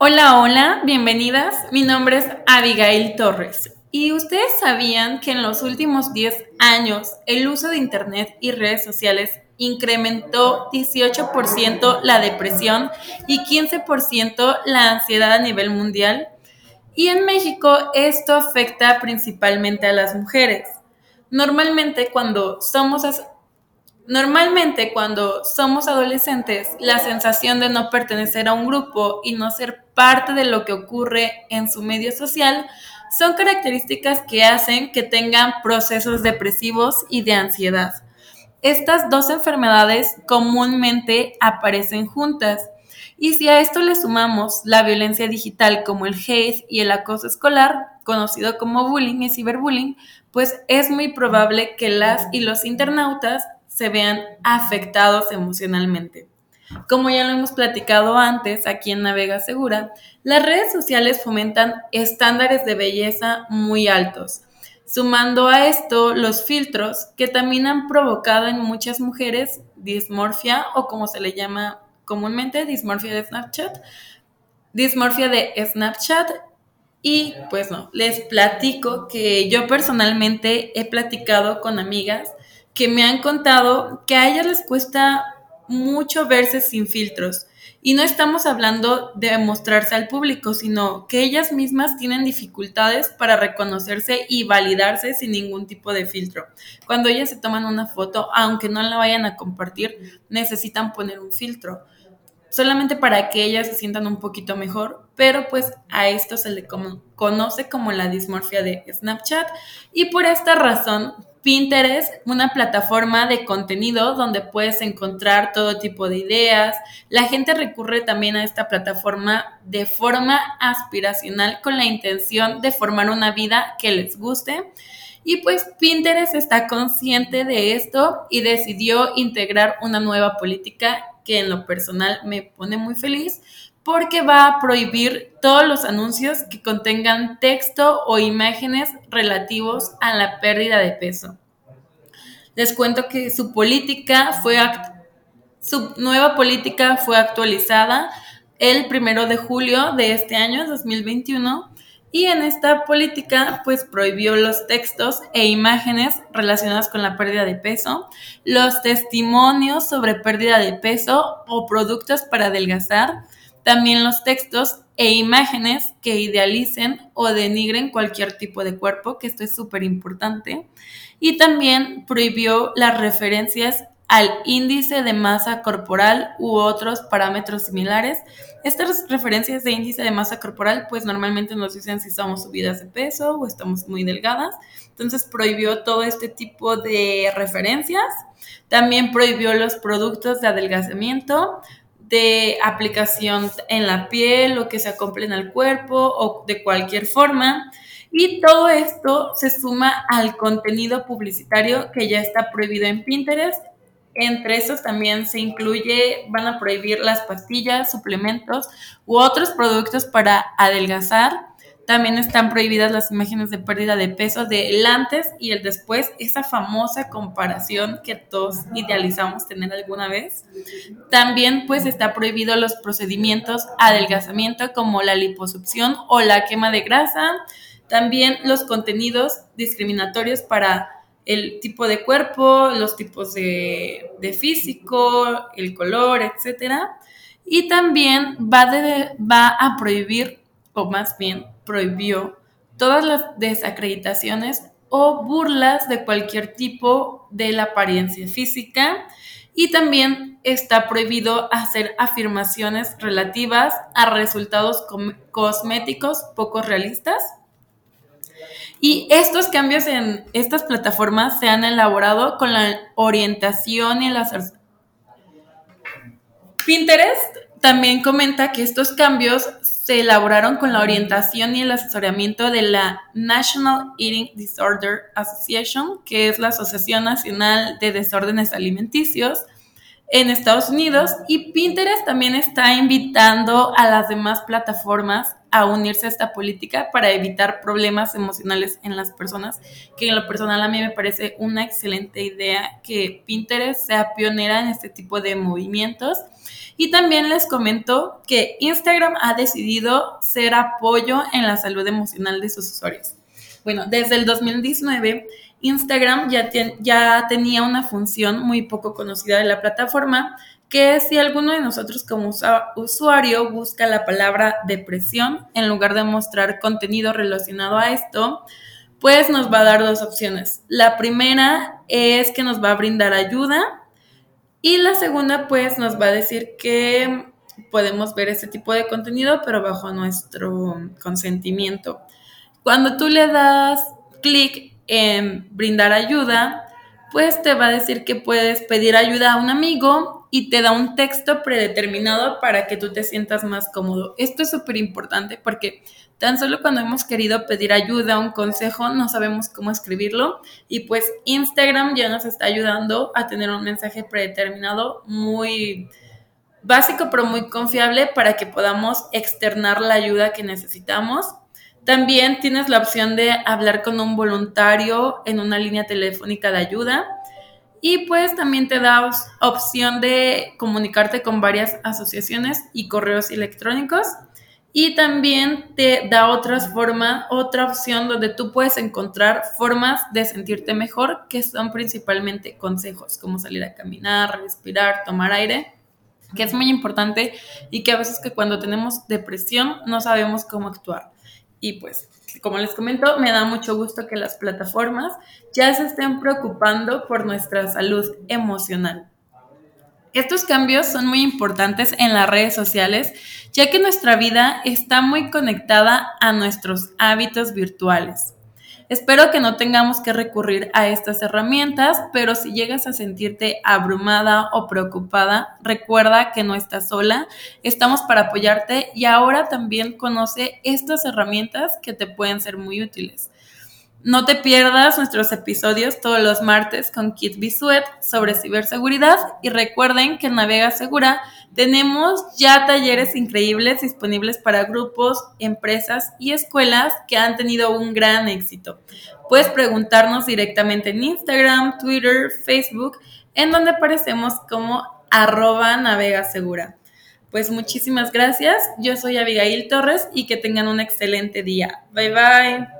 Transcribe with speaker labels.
Speaker 1: Hola, hola, bienvenidas. Mi nombre es Abigail Torres. ¿Y ustedes sabían que en los últimos 10 años el uso de Internet y redes sociales incrementó 18% la depresión y 15% la ansiedad a nivel mundial? Y en México esto afecta principalmente a las mujeres. Normalmente cuando somos Normalmente cuando somos adolescentes, la sensación de no pertenecer a un grupo y no ser parte de lo que ocurre en su medio social son características que hacen que tengan procesos depresivos y de ansiedad. Estas dos enfermedades comúnmente aparecen juntas. Y si a esto le sumamos la violencia digital como el hate y el acoso escolar, conocido como bullying y ciberbullying, pues es muy probable que las y los internautas se vean afectados emocionalmente. Como ya lo hemos platicado antes aquí en Navega Segura, las redes sociales fomentan estándares de belleza muy altos, sumando a esto los filtros que también han provocado en muchas mujeres dismorfia o como se le llama comúnmente dismorfia de Snapchat, dismorfia de Snapchat y pues no, les platico que yo personalmente he platicado con amigas que me han contado que a ellas les cuesta mucho verse sin filtros. Y no estamos hablando de mostrarse al público, sino que ellas mismas tienen dificultades para reconocerse y validarse sin ningún tipo de filtro. Cuando ellas se toman una foto, aunque no la vayan a compartir, necesitan poner un filtro. Solamente para que ellas se sientan un poquito mejor, pero pues a esto se le conoce como la dismorfia de Snapchat y por esta razón Pinterest, una plataforma de contenido donde puedes encontrar todo tipo de ideas. La gente recurre también a esta plataforma de forma aspiracional con la intención de formar una vida que les guste. Y pues Pinterest está consciente de esto y decidió integrar una nueva política que en lo personal me pone muy feliz porque va a prohibir todos los anuncios que contengan texto o imágenes relativos a la pérdida de peso. Les cuento que su política fue su nueva política fue actualizada el primero de julio de este año, 2021, y en esta política pues prohibió los textos e imágenes relacionadas con la pérdida de peso, los testimonios sobre pérdida de peso o productos para adelgazar, también los textos e imágenes que idealicen o denigren cualquier tipo de cuerpo, que esto es súper importante. Y también prohibió las referencias al índice de masa corporal u otros parámetros similares. Estas referencias de índice de masa corporal, pues normalmente nos dicen si somos subidas de peso o estamos muy delgadas. Entonces prohibió todo este tipo de referencias. También prohibió los productos de adelgazamiento, de aplicación en la piel o que se acoplen al cuerpo o de cualquier forma. Y todo esto se suma al contenido publicitario que ya está prohibido en Pinterest. Entre esos también se incluye, van a prohibir las pastillas, suplementos u otros productos para adelgazar también están prohibidas las imágenes de pérdida de peso del antes y el después, esa famosa comparación que todos idealizamos tener alguna vez. También pues está prohibido los procedimientos adelgazamiento como la liposucción o la quema de grasa. También los contenidos discriminatorios para el tipo de cuerpo, los tipos de, de físico, el color, etc. Y también va, va a prohibir, o más bien prohibió todas las desacreditaciones o burlas de cualquier tipo de la apariencia física y también está prohibido hacer afirmaciones relativas a resultados cosméticos poco realistas. Y estos cambios en estas plataformas se han elaborado con la orientación y las... Pinterest también comenta que estos cambios se elaboraron con la orientación y el asesoramiento de la National Eating Disorder Association, que es la Asociación Nacional de Desórdenes Alimenticios. En Estados Unidos y Pinterest también está invitando a las demás plataformas a unirse a esta política para evitar problemas emocionales en las personas, que en lo personal a mí me parece una excelente idea que Pinterest sea pionera en este tipo de movimientos. Y también les comento que Instagram ha decidido ser apoyo en la salud emocional de sus usuarios. Bueno, desde el 2019 Instagram ya, tenía una función muy poco conocida de la plataforma, que si alguno de nosotros como usuario busca la palabra depresión, en lugar de mostrar contenido relacionado a esto, pues nos va a dar dos opciones. La primera es que nos va a brindar ayuda y la segunda pues nos va a decir que podemos ver ese tipo de contenido pero bajo nuestro consentimiento. Cuando tú le das clic en brindar ayuda, pues te va a decir que puedes pedir ayuda a un amigo y te da un texto predeterminado para que tú te sientas más cómodo. Esto es súper importante porque tan solo cuando hemos querido pedir ayuda, un consejo, no sabemos cómo escribirlo y pues Instagram ya nos está ayudando a tener un mensaje predeterminado muy básico pero muy confiable para que podamos externar la ayuda que necesitamos también tienes la opción de hablar con un voluntario en una línea telefónica de ayuda. Y pues también te da opción de comunicarte con varias asociaciones y correos electrónicos. Y también te da otras formas, otra opción donde tú puedes encontrar formas de sentirte mejor, que son principalmente consejos, como salir a caminar, respirar, tomar aire, que es muy importante y que a veces que cuando tenemos depresión no sabemos cómo actuar. Y pues, como les comento, me da mucho gusto que las plataformas ya se estén preocupando por nuestra salud emocional. Estos cambios son muy importantes en las redes sociales, ya que nuestra vida está muy conectada a nuestros hábitos virtuales. Espero que no tengamos que recurrir a estas herramientas, pero si llegas a sentirte abrumada o preocupada, recuerda que no estás sola, estamos para apoyarte y ahora también conoce estas herramientas que te pueden ser muy útiles. No te pierdas nuestros episodios todos los martes con Kit Bisuet sobre ciberseguridad y recuerden que en Navega Segura tenemos ya talleres increíbles disponibles para grupos, empresas y escuelas que han tenido un gran éxito. Puedes preguntarnos directamente en Instagram, Twitter, Facebook, en donde aparecemos como arroba Navega Segura. Pues muchísimas gracias, yo soy Abigail Torres y que tengan un excelente día. Bye bye.